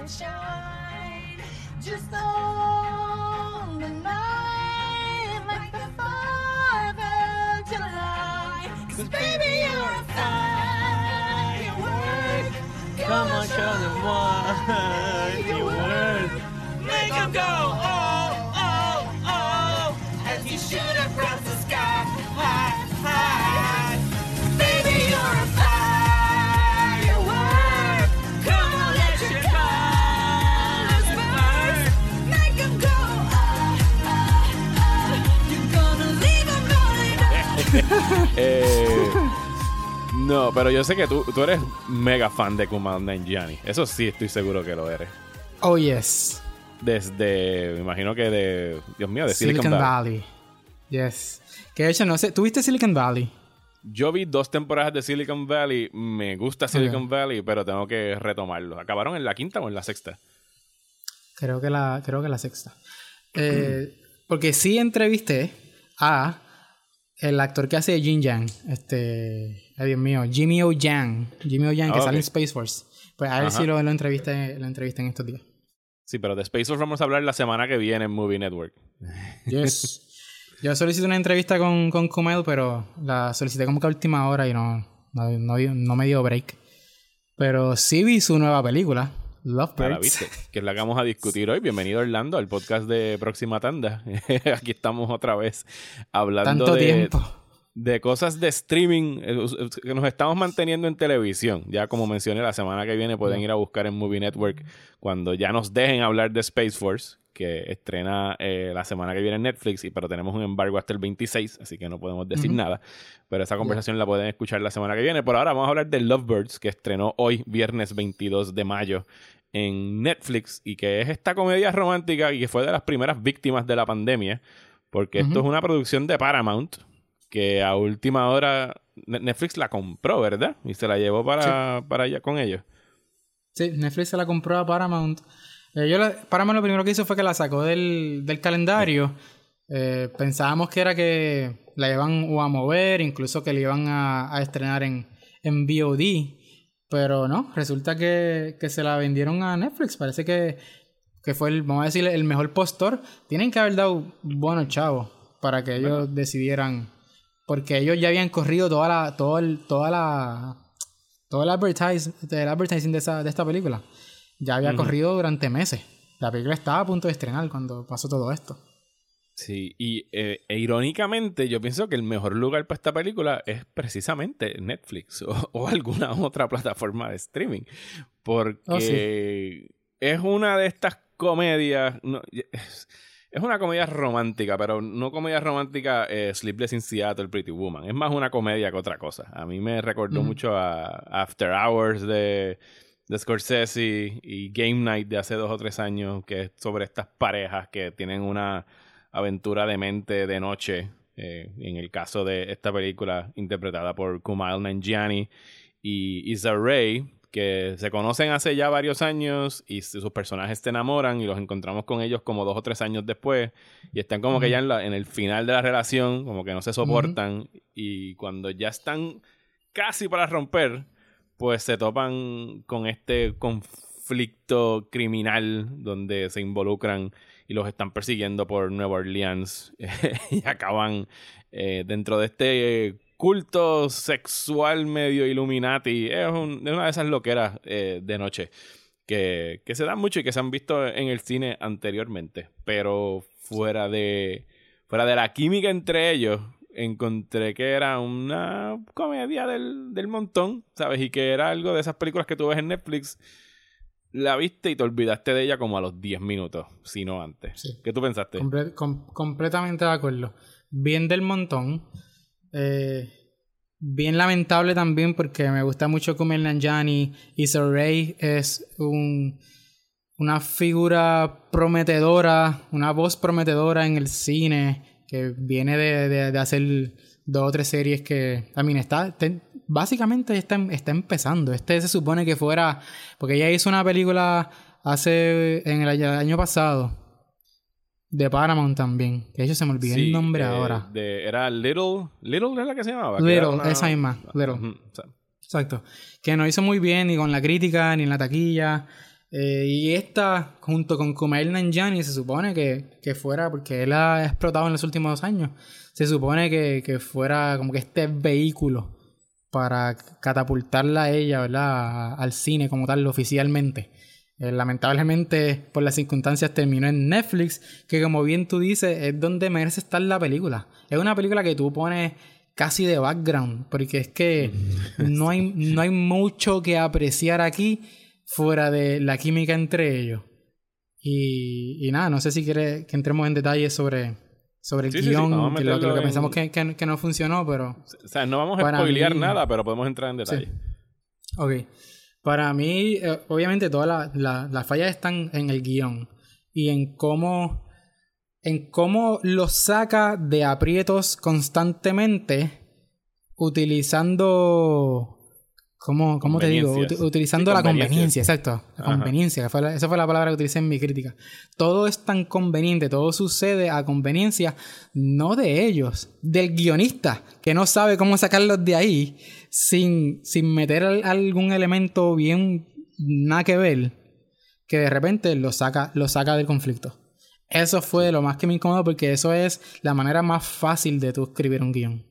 and shine. Just on the night like the 4th of July. Cause baby, you're a firework. Come on, show them what Eh, no, pero yo sé que tú, tú eres mega fan de Kumail Nanjiani. Eso sí estoy seguro que lo eres. Oh, yes. Desde, me imagino que de, Dios mío, de Silicon, Silicon Valley. Valley. Yes. Que de hecho, no sé. ¿Tuviste Silicon Valley? Yo vi dos temporadas de Silicon Valley. Me gusta Silicon Valley, pero tengo que retomarlo. ¿Acabaron en la quinta o en la sexta? Creo que la, creo que la sexta. Eh, porque sí entrevisté a el actor que hace de Jin Yang. Este. Ay, Dios mío. Jimmy O. Yang. Jimmy O. Yang, que Ah, sale en. Space Force. Pues a ver si lo, lo, entrevisté, lo entrevisté en estos días. Sí, pero de Space Force vamos a hablar la semana que viene en Movie Network. Yes. Yo solicité una entrevista con, con Kumail, pero la solicité como que a última hora y no, no, no me dio break. Pero sí vi su nueva película, Love Para, Birds. ¿viste? Que es la que vamos a discutir hoy. Bienvenido, Orlando, al podcast de Próxima Tanda. Aquí estamos otra vez hablando Tanto de, tiempo. de cosas de streaming eh, que nos estamos manteniendo en televisión. Ya como mencioné, la semana que viene pueden ir a buscar en Movie Network cuando ya nos dejen hablar de Space Force, que estrena eh, la semana que viene en Netflix, y, pero tenemos un embargo hasta el 26, así que no podemos decir nada. Pero esa conversación la pueden escuchar la semana que viene. Por ahora vamos a hablar de Lovebirds, que estrenó hoy, viernes 22 de mayo, en Netflix, y que es esta comedia romántica y que fue de las primeras víctimas de la pandemia, porque esto es una producción de Paramount, que a última hora Ne- Netflix la compró, ¿verdad? Y se la llevó para, para allá con ellos. Sí, Netflix se la compró a Paramount. Eh, yo la- Paramount lo primero que hizo fue que la sacó del, del calendario. Eh, pensábamos que era que la iban a mover, incluso que la iban a, a estrenar en, en VOD. Pero no, resulta que, que se la vendieron a Netflix. Parece que, que fue el, vamos a decir, el mejor postor. Tienen que haber dado buenos chavos para que ellos decidieran. Porque ellos ya habían corrido toda la, todo el, toda la, todo el, advertise, el advertising de, esa, de esta película. Ya había corrido durante meses. La película estaba a punto de estrenar cuando pasó todo esto. Sí, y eh, e irónicamente yo pienso que el mejor lugar para esta película es precisamente Netflix o, o alguna otra plataforma de streaming. Porque Oh, sí. es una de estas comedias... no, es, es una comedia romántica, pero no comedia romántica eh, Sleepless in Seattle, Pretty Woman. Es más una comedia que otra cosa. A mí me recordó mucho a After Hours de, de Scorsese y Game Night de hace dos o tres años, que es sobre estas parejas que tienen una aventura de mente de noche. eh, en el caso de esta película interpretada por Kumail Nanjiani y Issa Rae, que se conocen hace ya varios años y sus personajes se enamoran y los encontramos con ellos como dos o tres años después y están como que ya en, la- en el final de la relación, como que no se soportan y cuando ya están casi para romper, pues se topan con este conflicto criminal donde se involucran y los están persiguiendo por Nueva Orleans y acaban eh, dentro de este culto sexual medio Illuminati. Es, un- es una de esas loqueras eh, de noche que, que se dan mucho y que se han visto en el cine anteriormente. Pero fuera de, fuera de la química entre ellos, encontré que era una comedia del, del montón, ¿sabes? Y que era algo de esas películas que tú ves en Netflix. La viste y te olvidaste de ella como a los 10 minutos, si no antes. Sí. ¿Qué tú pensaste? Comple- com- completamente de acuerdo. Bien del montón. Eh, bien lamentable también porque me gusta mucho Kumail Nanjiani. Issa Rae es un, una figura prometedora, una voz prometedora en el cine que viene de, de- de hacer dos o tres series que... Mean, está... está- básicamente está, está empezando. Este se supone que fuera... Porque ella hizo una película hace... en el año, año pasado. De Paramount también. Que de hecho se me olvidó Sí, el nombre eh, ahora. de- era Little. Little era la que se llamaba. Little, esa misma, Little. Exacto. Que no hizo muy bien ni con la crítica ni en la taquilla. Eh, y esta, junto con Kumail Nanjiani, se supone que, que fuera, porque él ha explotado en los últimos dos años, se supone que, que fuera como que este vehículo para catapultarla a ella, ¿verdad? Al cine como tal, oficialmente. Eh, lamentablemente, por las circunstancias, terminó en Netflix, que como bien tú dices, es donde merece estar la película. Es una película que tú pones casi de background, porque es que no hay, no hay mucho que apreciar aquí fuera de la química entre ellos. Y, y nada, no sé si quieres que entremos en detalles sobre, sobre el Sí, sí, sí, guion, que lo, que lo meterlo que en- pensamos que, que- que no funcionó, pero... O sea, no vamos a spoilear mí- nada, pero podemos entrar en detalle. Ok. Para mí, eh, obviamente, todas la- la- las fallas están en el guion y en cómo, en cómo los saca de aprietos constantemente utilizando. ¿Cómo, cómo te digo? Utilizando Sí, la conveniencia, exacto. La Ajá. conveniencia, que fue la- esa fue la palabra que utilicé en mi crítica. Todo es tan conveniente, todo sucede a conveniencia, no de ellos, del guionista, que no sabe cómo sacarlos de ahí sin, sin meter al- algún elemento bien nada que ver, que de repente lo saca, lo saca del conflicto. Eso fue lo más que me incomodó porque eso es la manera más fácil de tú escribir un guion.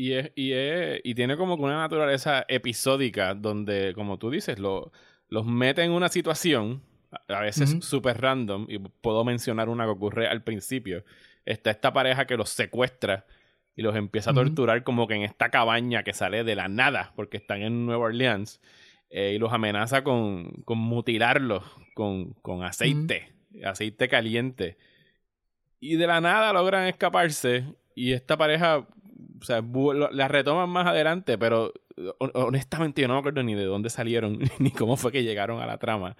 Y, es, y, es, y tiene como que una naturaleza episódica donde, como tú dices, lo, los mete en una situación, a veces súper random, y puedo mencionar una que ocurre al principio. Está esta pareja que los secuestra y los empieza a torturar como que en esta cabaña que sale de la nada, porque están en Nueva Orleans, eh, y los amenaza con, con mutilarlos con, con aceite, aceite caliente. Y de la nada logran escaparse y esta pareja, o sea, bu- lo- la retoman más adelante, pero hon- honestamente yo no me acuerdo ni de dónde salieron, ni cómo fue que llegaron a la trama.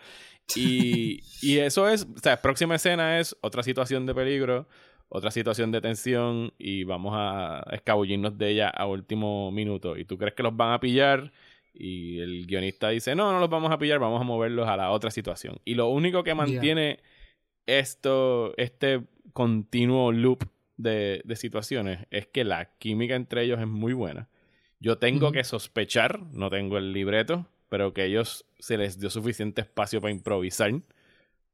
Y, y eso es, o sea, próxima escena es otra situación de peligro, otra situación de tensión y vamos a escabullirnos de ella a último minuto. Y tú crees que los van a pillar y el guionista dice, no, no los vamos a pillar, vamos a moverlos a la otra situación. Y lo único que mantiene esto, este continuo loop de, de situaciones es que la química entre ellos es muy buena. Yo tengo que sospechar, no tengo el libreto, pero que ellos se les dio suficiente espacio para improvisar.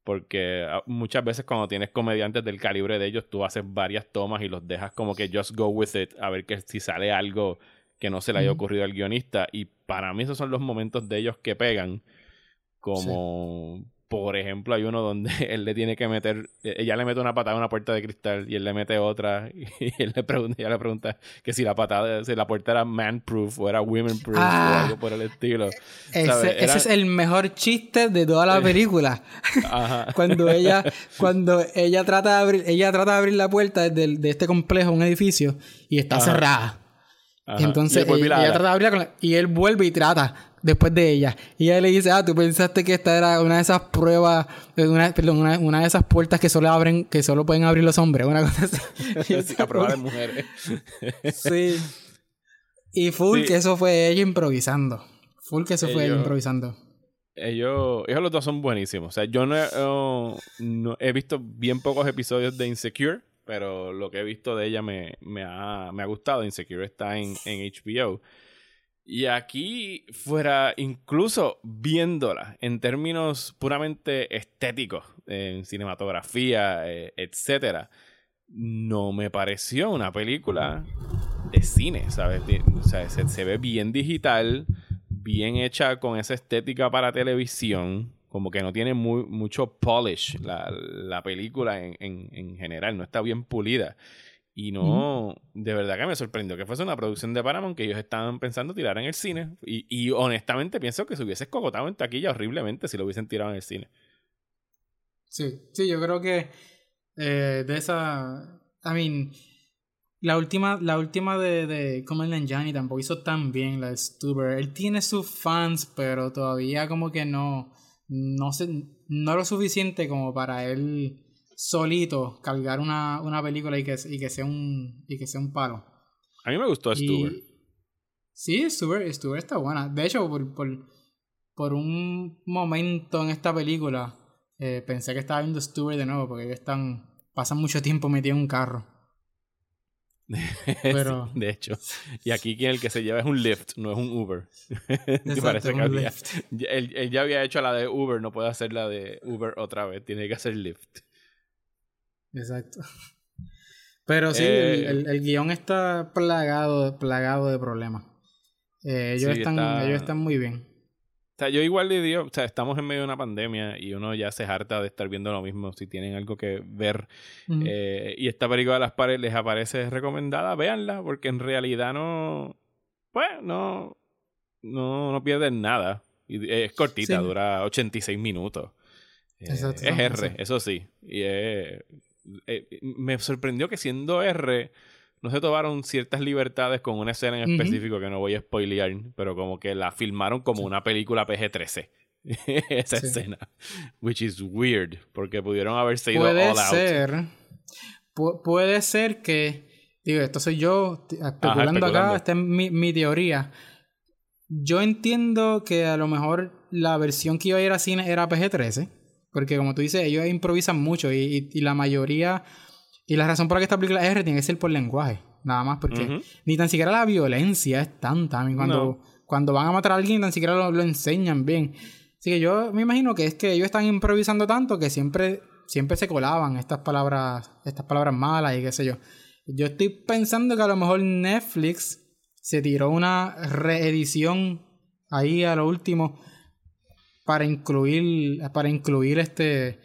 Porque ah, muchas veces cuando tienes comediantes del calibre de ellos, tú haces varias tomas y los dejas como que just go with it, a ver que si sale algo que no se le haya ocurrido al guionista. Y para mí esos son los momentos de ellos que pegan. Como, por ejemplo, hay uno donde él le tiene que meter, eh, ella le mete una patada a una puerta de cristal y él le mete otra. Y él le pregunta, ella le pregunta que si la patada, si la puerta era man-proof o era women-proof o Ah. algo por el estilo. Ese, ¿Sabes? ese Era- es el mejor chiste de toda la película. Ajá. cuando ella cuando ella trata de abrir ella trata de abrir la puerta de, este complejo un edificio y está Ajá. cerrada Ajá. y entonces él vuelve y ella, trata de abrirla con la- y él vuelve y trata después de ella y ella le dice ah tú pensaste que esta era una de esas pruebas eh, una, perdón, una, una de esas puertas que solo abren que solo pueden abrir los hombres una cosa así Sí, a de fue- mujeres. sí y full Sí. que eso fue ella improvisando full que eso fue ella improvisando Ellos, ellos los dos son buenísimos. O sea, yo no, no- no- he visto bien pocos episodios de Insecure, pero lo que he visto de ella me, me, ha, me ha gustado. Insecure está en, en HBO. Y aquí fuera, incluso viéndola en términos puramente estéticos, en cinematografía, eh, etcétera, no me pareció una película de cine, ¿sabes? O sea, se, se ve bien digital, bien hecha con esa estética para televisión, como que no tiene muy, mucho polish la, la película en, en- en general, no está bien pulida. Y no, de verdad que me sorprendió que fuese una producción de Paramount que ellos estaban pensando tirar en el cine. Y, y honestamente pienso que se hubiese escogotado en taquilla horriblemente si lo hubiesen tirado en el cine. Sí, sí, yo creo que eh, de esa. I mean, la última, la última de, de Kumail Nanjiani tampoco hizo tan bien, la de Stuber. Él tiene sus fans, pero todavía como que no. No, se, no lo suficiente como para él solito cargar una, una película y que, y que sea un. y que sea un palo. A mí me gustó Y- Stuber. Sí, Stuber, Stuber está buena. De hecho, por, por, por un momento en esta película, eh, pensé que estaba viendo Stuber de nuevo, porque ellos están. pasan mucho tiempo metidos en un carro. Pero- Sí, de hecho. Y aquí quien el que se lleva es un Lyft, no es un Uber. Exacto, parece que había- él, él ya había hecho la de Uber, no puede hacer la de Uber otra vez, tiene que hacer Lyft. Exacto. Pero sí, Eh, el, el- el guion está plagado, plagado de problemas. Eh, ellos, Sí, están, está- ellos están muy bien. O sea, yo igual le digo, o sea, estamos en medio de una pandemia y uno ya se harta de estar viendo lo mismo. Si tienen algo que ver Ujú. eh, y esta película de las paredes les aparece recomendada, véanla, porque en realidad no, pues, no, no, no pierden nada. Y es cortita, Sí. dura 86 minutos. Eh, Exacto, es R, eso sí. Y eh, me sorprendió que siendo R no se tomaron ciertas libertades con una escena en específico que no voy a spoilear, pero como que la filmaron como una película PG-13. Esa Sí. escena. Which is weird, porque pudieron haberse ido Puede all out. ser. pu- puede ser que. Digo, esto soy yo especulando, especulando. acá. Esta es mi, mi teoría. Yo entiendo que a lo mejor la versión que iba a ir a cine era PG-13. Porque como tú dices, ellos improvisan mucho y, y- y la mayoría. Y la razón por la que esta película es R tiene que ser por lenguaje. Nada más porque ni tan siquiera la violencia es tanta. Cuando, No. cuando van a matar a alguien, ni tan siquiera lo, lo enseñan bien. Así que yo me imagino que es que ellos están improvisando tanto que siempre, siempre se colaban estas palabras, estas palabras malas y qué sé yo. Yo estoy pensando que a lo mejor Netflix se tiró una reedición ahí a lo último para incluir, para incluir este,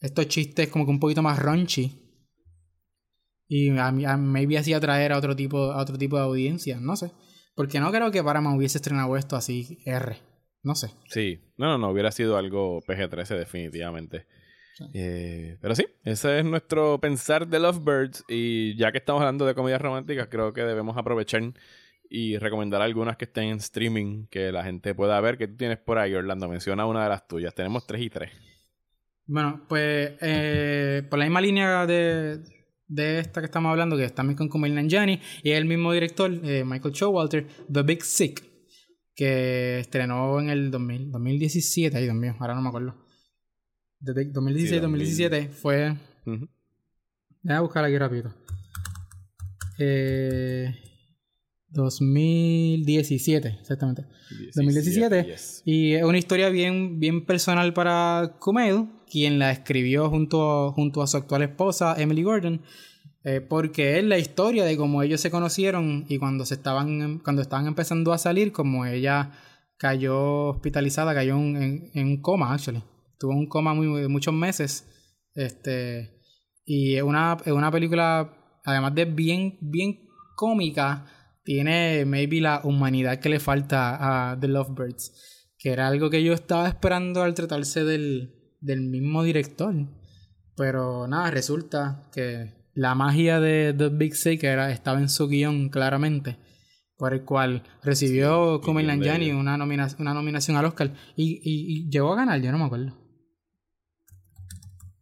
estos chistes como que un poquito más raunchy. Y a, mí- a- maybe así atraer a otro tipo, a otro tipo de audiencia, no sé. Porque no creo que Paramount hubiese estrenado esto así R. No sé. Sí, no, no, no, hubiera sido algo PG-13 definitivamente. Sí. Eh, pero sí, ese es nuestro pensar de Lovebirds y ya que estamos hablando de comedias románticas, creo que debemos aprovechar y recomendar algunas que estén en streaming que la gente pueda ver. que tú tienes por ahí, Orlando? Menciona una de las tuyas. Tenemos tres y tres. Bueno, pues eh, por la misma línea de, de esta que estamos hablando, que es también con Kumail Nanjiani, y es el mismo director, eh, Michael Showalter, The Big Sick, que estrenó en el 2000, 2017, ahí también, ahora no me acuerdo. The Big 2016, Sí, 2017 fue... Ujú. Voy a buscar aquí rápido. Eh, 2017, exactamente. 2017. yes. Y es una historia bien, bien personal para Kumail, quien la escribió junto, junto a su actual esposa, Emily Gordon, eh, porque es la historia de cómo ellos se conocieron y cuando, se estaban, cuando estaban empezando a salir, como ella cayó hospitalizada, cayó en, en- en un coma, actually. Tuvo un coma muy, muchos meses. Este, y es una, es una película, además de bien, bien cómica, tiene maybe la humanidad que le falta a The Lovebirds. Que era algo que yo estaba esperando al tratarse del, del mismo director. Pero nada, resulta que la magia de The Big Sick era, estaba en su guion claramente. Por el cual recibió Sí, bello. una, nomina- una nominación al Oscar. Y, y- y llegó a ganar, yo no me acuerdo.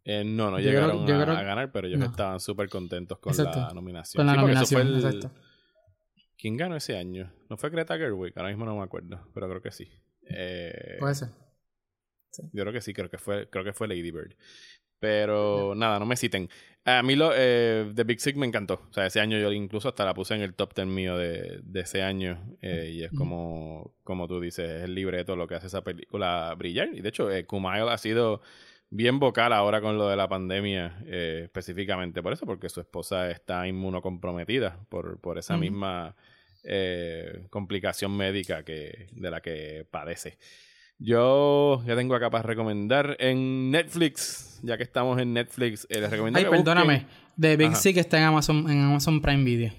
Eh, no, no Yo llegaron a, creo- a ganar, pero ellos no. estaban súper contentos con Exacto. la nominación. Con la Sí, nominación, el- exacto. ¿Quién ganó ese año? ¿No fue Greta Gerwig? Ahora mismo no me acuerdo, pero creo que sí. Eh, Puede ser. Yo creo que sí, creo que fue, creo que fue Lady Bird. Pero nada, no me citen. A mí lo, eh, The Big Sick me encantó. O sea, ese año yo incluso hasta la puse en el top 10 mío de, de ese año. eh, y es como, como tú dices, es el libreto lo que hace esa película brillar. Y de hecho, Kumail ha sido bien vocal ahora con lo de la pandemia, eh, específicamente por eso, porque su esposa está inmunocomprometida por, por esa misma eh, complicación médica que, de la que padece. Yo ya tengo acá para recomendar en Netflix, ya que estamos en Netflix, eh, les recomiendo Ay, que perdóname. The Big Ajá. Sick está en Amazon, en Amazon Prime Video.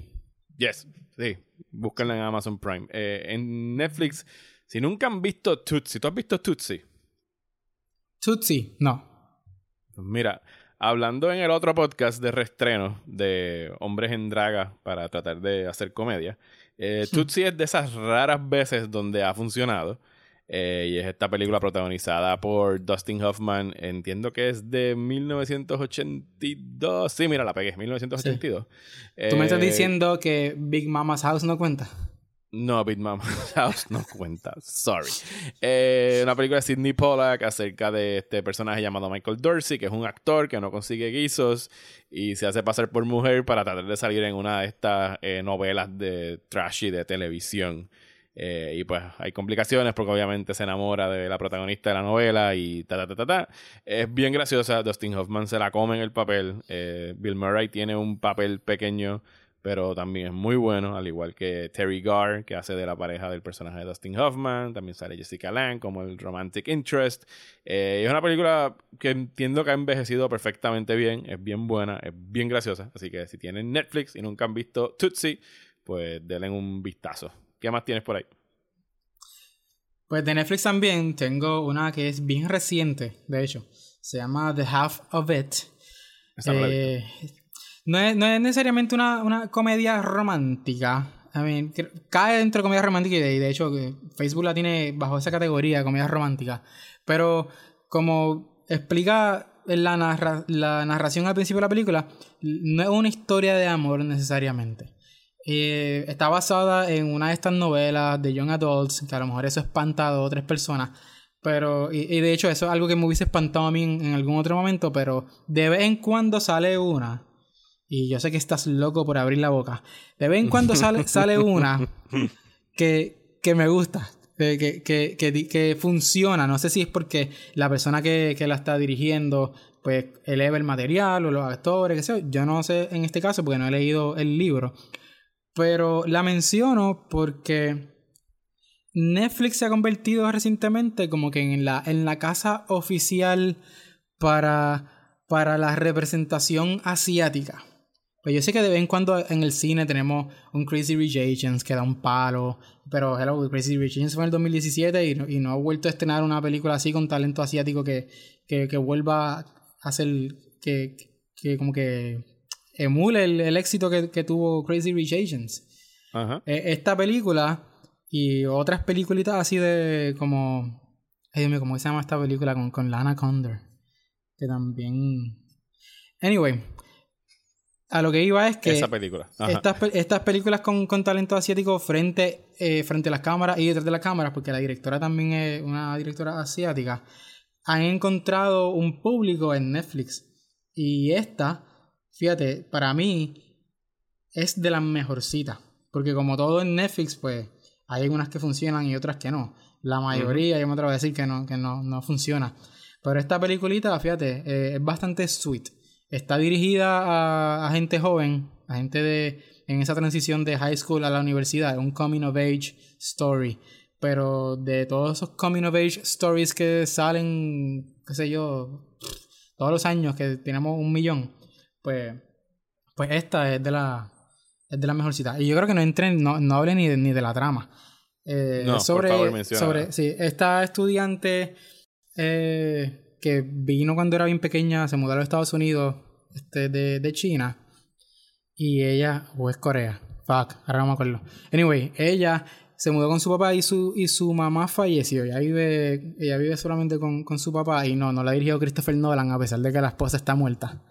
Yes, sí, búsquenla en Amazon Prime. Eh, en Netflix, si nunca han visto Tootsie, ¿tú has visto Tootsie? Tootsie, no. Pues mira, hablando en el otro podcast de reestreno de Hombres en Draga para tratar de hacer comedia, eh, Tootsie es de esas raras veces donde ha funcionado. eh, y es esta película protagonizada por Dustin Hoffman. Entiendo que es de 1982. Sí, mira, la pegué, 1982. Tú me estás Eh, diciendo que Big Mama's House no cuenta. No, Big Mama's House no cuenta. Sorry. Eh, una película de Sidney Pollack acerca de este personaje llamado Michael Dorsey, que es un actor que no consigue guisos y se hace pasar por mujer para tratar de salir en una de estas eh, novelas de trashy de televisión. Eh, y pues hay complicaciones porque obviamente se enamora de la protagonista de la novela y ta ta ta ta ta. Es bien graciosa. Dustin Hoffman se la come en el papel. Eh, Bill Murray tiene un papel pequeño pero también es muy bueno, al igual que Terry Garr, que hace de la pareja del personaje de Dustin Hoffman, también sale Jessica Lange como el Romantic Interest. Eh, es una película que entiendo que ha envejecido perfectamente bien, es bien buena, es bien graciosa, así que si tienen Netflix y nunca han visto Tootsie, pues denle un vistazo. ¿Qué más tienes por ahí? Pues de Netflix también tengo una que es bien reciente, de hecho. Se llama The Half of It. Eh, no, es, no es necesariamente una, una comedia romántica. I mean, cae dentro de comedia romántica y de, de hecho Facebook la tiene bajo esa categoría, comedia romántica. Pero como explica la, narra- la narración al principio de la película, no es una historia de amor necesariamente. Eh, está basada en una de estas novelas de Young Adults, que a lo mejor eso espanta a dos o tres personas. Pero, y, de hecho, eso es algo que me hubiese espantado a mí en algún otro momento, pero de vez en cuando sale una. Y yo sé que estás loco por abrir la boca. De vez en cuando sale, sale una que, que me gusta. Que, que, que, funciona. No sé si es porque la persona que, que la está dirigiendo pues eleva el material o los actores, qué sé yo. Yo no sé en este caso porque no he leído el libro. Pero la menciono porque Netflix se ha convertido recientemente como que en la, en la casa oficial para, para la representación asiática. Pues yo sé que de vez en cuando en el cine tenemos un Crazy Rich Asians que da un palo, pero hello, Crazy Rich Asians fue en el 2017 y no, y no ha vuelto a estrenar una película así con talento asiático que, que, que vuelva a hacer, que, que como que emule el, el éxito que, que tuvo Crazy Rich. Ajá. Eh, esta película y otras peliculitas así de como... Ay, mío, ¿cómo se llama esta película con, con Lana Condor? Que también... Anyway, a lo que iba es que Esa película. Ajá. estas, pe- estas películas con, con talento asiático frente, eh, frente a las cámaras y detrás de las cámaras, porque la directora también es una directora asiática, han encontrado un público en Netflix. Y esta, fíjate, para mí es de las mejorcitas. Porque como todo en Netflix, pues hay algunas que funcionan y otras que no. La mayoría, yo me atrevo a decir que no, que no, no funciona. Pero esta peliculita, fíjate, eh, es bastante sweet. Está dirigida a, a gente joven, a gente de en esa transición de high school a la universidad, un coming of age story. Pero de todos esos coming of age stories que salen, qué sé yo, todos los años que tenemos un millón, pues, pues esta es de la es de la mejorcita. Y yo creo que no entren, no, no hable ni de, ni de la trama. Eh, No, por sobre, favor, menciona. sobre sí, esta estudiante eh, que vino cuando era bien pequeña, se mudó a los Estados Unidos este, de, de China. Y ella, o es Corea, fuck, ahora no me acuerdo. Anyway, ella se mudó con su papá y su, y su mamá falleció. Ella vive, ella vive solamente con, con su papá y no, no la dirigió Christopher Nolan a pesar de que la esposa está muerta.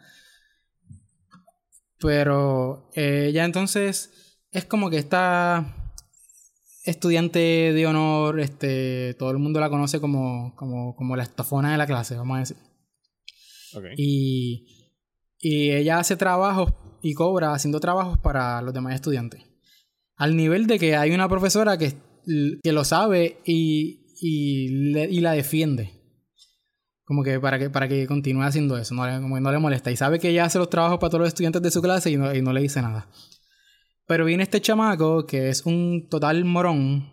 Pero eh, ella entonces es como que esta estudiante de honor, este, todo el mundo la conoce como, como, como la estofona de la clase, vamos a decir. Ok. Y, y ella hace trabajos y cobra haciendo trabajos para los demás estudiantes. Al nivel de que hay una profesora que, que lo sabe y, y, le- y la defiende. Como que para que, para que continúe haciendo eso, no le, como que no le molesta. Y sabe que ella hace los trabajos para todos los estudiantes de su clase y no, y no le dice nada. Pero viene este chamaco que es un total morón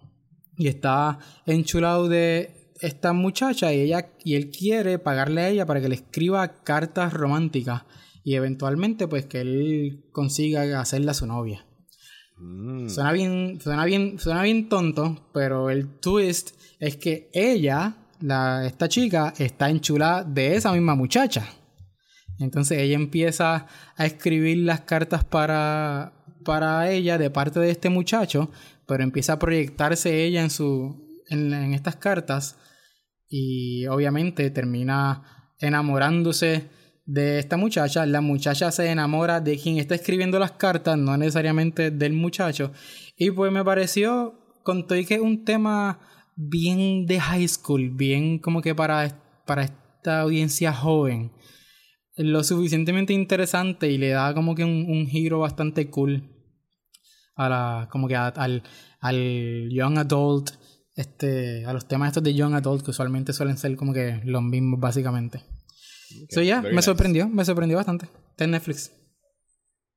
y está enchulado de esta muchacha y ella y él quiere pagarle a ella para que le escriba cartas románticas y eventualmente pues que él consiga hacerla su novia. Mm. Suena bien, suena bien, suena bien tonto, pero el twist es que ella, la, esta chica, está enchulada de esa misma muchacha. Entonces ella empieza a escribir las cartas para, para ella de parte de este muchacho, pero empieza a proyectarse ella en su en, estas cartas y obviamente termina enamorándose de esta muchacha. La muchacha se enamora de quien está escribiendo las cartas, no necesariamente del muchacho. Y pues me pareció con todo y que es un tema bien de high school, bien como que para, para esta audiencia joven, lo suficientemente interesante y le da como que un giro bastante cool a la, como que a- al, al young adult, este, a los temas estos de young adult que usualmente suelen ser como que los mismos básicamente. so ya, me nice. sorprendió, me sorprendió bastante. Está en Netflix.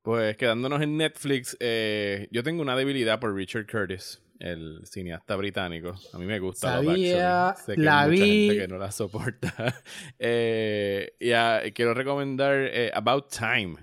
Pues quedándonos en Netflix, eh, yo tengo una debilidad por Richard Curtis, el cineasta británico. A mí me gusta Sabía. Sé que la hay mucha vi. gente que no la soporta. Eh, y ah, quiero recomendar eh, About Time,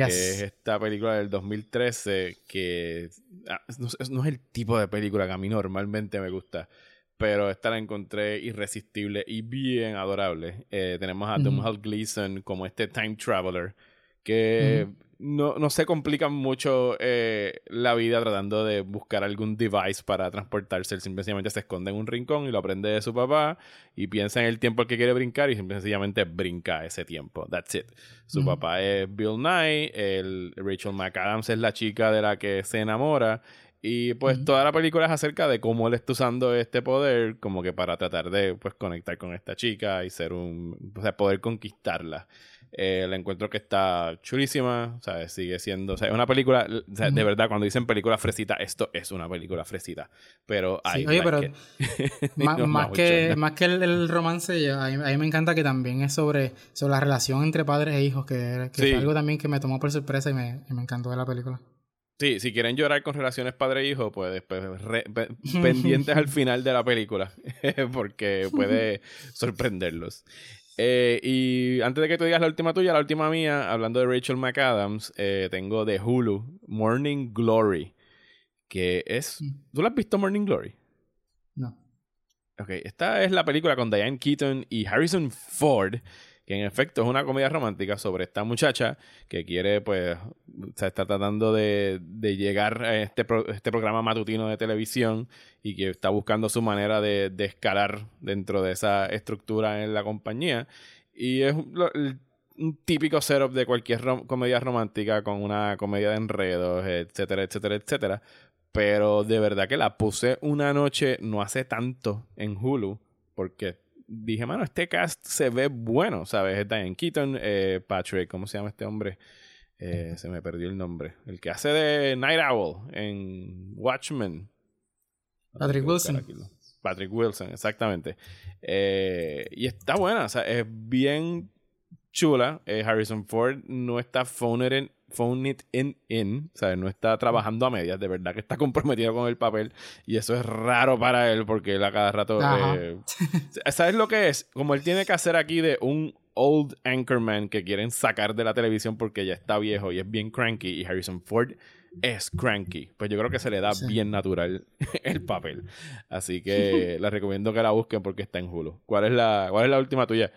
que es esta película del 2013 que ah, no, es- no es el tipo de película que a mí normalmente me gusta. Pero esta la encontré irresistible y bien adorable. Eh, tenemos a Ujú. Domhnall Gleeson como este time traveler que no, no se complican mucho eh, la vida tratando de buscar algún device para transportarse. Él simplemente se esconde en un rincón y lo aprende de su papá y piensa en el tiempo al que quiere brincar y sencillamente brinca ese tiempo. That's it. Su papá es Bill Nye, el Rachel McAdams es la chica de la que se enamora. Y pues toda la película es acerca de cómo él está usando este poder como que para tratar de pues conectar con esta chica y ser un... O sea, poder conquistarla. Eh, la encuentro que está chulísima, o sea, sigue siendo... O sea, es una película... O sea, de Ujú. verdad, cuando dicen película fresita, esto es una película fresita. Pero... Sí, I oye, like pero it. Má- No, más, que, mucho, más que el, el romance, a mí, a mí me encanta que también es sobre, sobre la relación entre padres e hijos, que, que Sí. fue algo también que me tomó por sorpresa y me, y me encantó de la película. Sí, si quieren llorar con relaciones padre-hijo, pues después pe- pendientes al final de la película, porque puede sorprenderlos. Eh, y antes de que tú digas la última tuya, la última mía, hablando de Rachel McAdams, eh, tengo de Hulu Morning Glory, que es... ¿Tú la has visto Morning Glory? No. Ok, esta es la película con Diane Keaton y Harrison Ford, que en efecto es una comedia romántica sobre esta muchacha que quiere, pues, o sea, está tratando de, de llegar a este, este programa matutino de televisión y que está buscando su manera de, de escalar dentro de esa estructura en la compañía. Y es un típico setup de cualquier comedia romántica con una comedia de enredos, etcétera, etcétera, etcétera. Pero de verdad que la puse una noche no hace tanto en Hulu porque dije, mano, este cast se ve bueno, ¿sabes? Es Diane Keaton, eh, Patrick, ¿cómo se llama este hombre? Eh, se me perdió el nombre. El que hace de Night Owl en Watchmen. Patrick Wilson. aquí, ¿no? Patrick Wilson, exactamente. Eh, y está buena, o sea, es bien chula. Harrison Ford no está phone it in, in, in, ¿sabes? No está trabajando a medias, de verdad que está comprometido con el papel. Y eso es raro para él porque él a cada rato... Eh, ¿Sabes lo que es? Como él tiene que hacer aquí de un old anchorman que quieren sacar de la televisión porque ya está viejo y es bien cranky y Harrison Ford es cranky. Pues yo creo que se le da Sí. bien natural el papel. Así que les recomiendo que la busquen porque está en Hulu. ¿Cuál es la, cuál es la última tuya?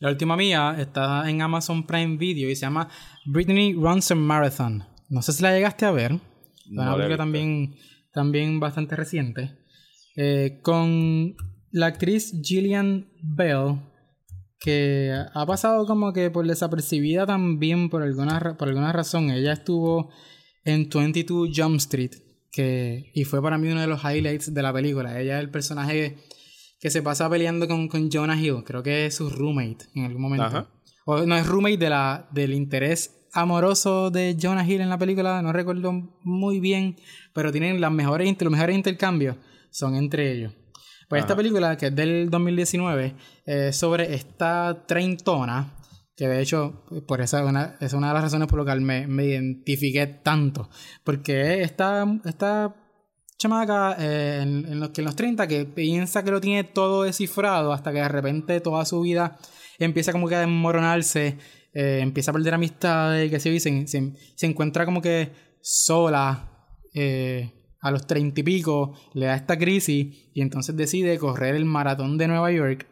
La última mía está en Amazon Prime Video y se llama Britney Runs a Marathon. No sé si la llegaste a ver. No una película también, también bastante reciente. Eh, con la actriz Gillian Bell, que ha pasado como que por desapercibida también por alguna, por alguna razón. Ella estuvo en 22 Jump Street, que, y fue para mí uno de los highlights de la película. Ella es el personaje que se pasa peleando con, con Jonah Hill, creo que es su roommate en algún momento. Ajá. O no es roommate de la, del interés amoroso de Jonah Hill en la película, no recuerdo muy bien, pero tienen las mejores, los mejores intercambios son entre ellos. Pues esta película, que es del 2019, es sobre esta treintona, que de hecho, por esa es una, es una de las razones por las que me, me identifiqué tanto. Porque esta, esta chamaca eh, en, los, que en los 30 que piensa que lo tiene todo descifrado hasta que de repente toda su vida empieza como que a desmoronarse, eh, empieza a perder amistades, que se, se, se encuentra como que sola eh, a los 30 y pico, le da esta crisis y entonces decide correr el maratón de Nueva York.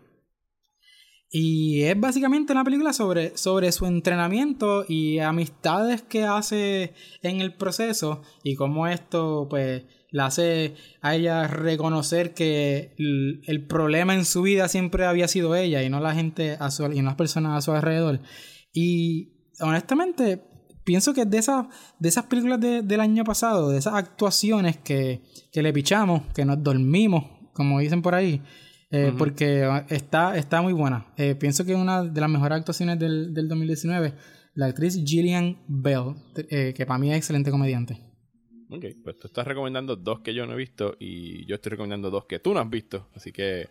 Y es básicamente una película sobre, sobre su entrenamiento y amistades que hace en el proceso y cómo esto pues la hace a ella reconocer que el, el problema en su vida siempre había sido ella y no la gente a su, y no las personas a su alrededor. Y honestamente pienso que de esas, de esas películas de- del año pasado, de esas actuaciones que, que le pichamos, que nos dormimos, como dicen por ahí, eh, porque está, está muy buena. Eh, pienso que una de las mejores actuaciones del, del 2019, la actriz Gillian Bell, eh, que para mí es excelente comediante. Ok, pues tú estás recomendando dos que yo no he visto y yo estoy recomendando dos que tú no has visto. Así que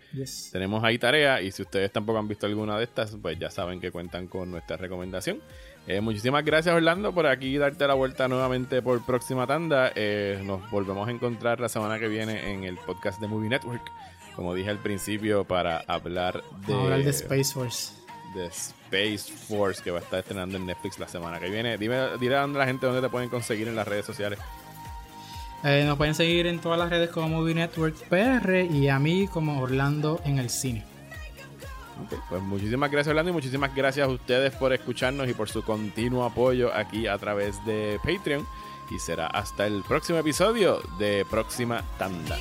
tenemos ahí tarea y si ustedes tampoco han visto alguna de estas, pues ya saben que cuentan con nuestra recomendación. Eh, muchísimas gracias Orlando por aquí darte la vuelta nuevamente por próxima tanda. Eh, nos volvemos a encontrar la semana que viene en el podcast de Movie Network, como dije al principio, para hablar de, hablar de Space Force. de Space Force que va a estar estrenando en Netflix la semana que viene. Dime, dile a la gente dónde te pueden conseguir en las redes sociales. Eh, nos pueden seguir en todas las redes como Movie Network PR y a mí como Orlando en el cine. Ok, Pues muchísimas gracias Orlando y muchísimas gracias a ustedes por escucharnos y por su continuo apoyo aquí a través de Patreon. Y será hasta el próximo episodio de Próxima Tanda.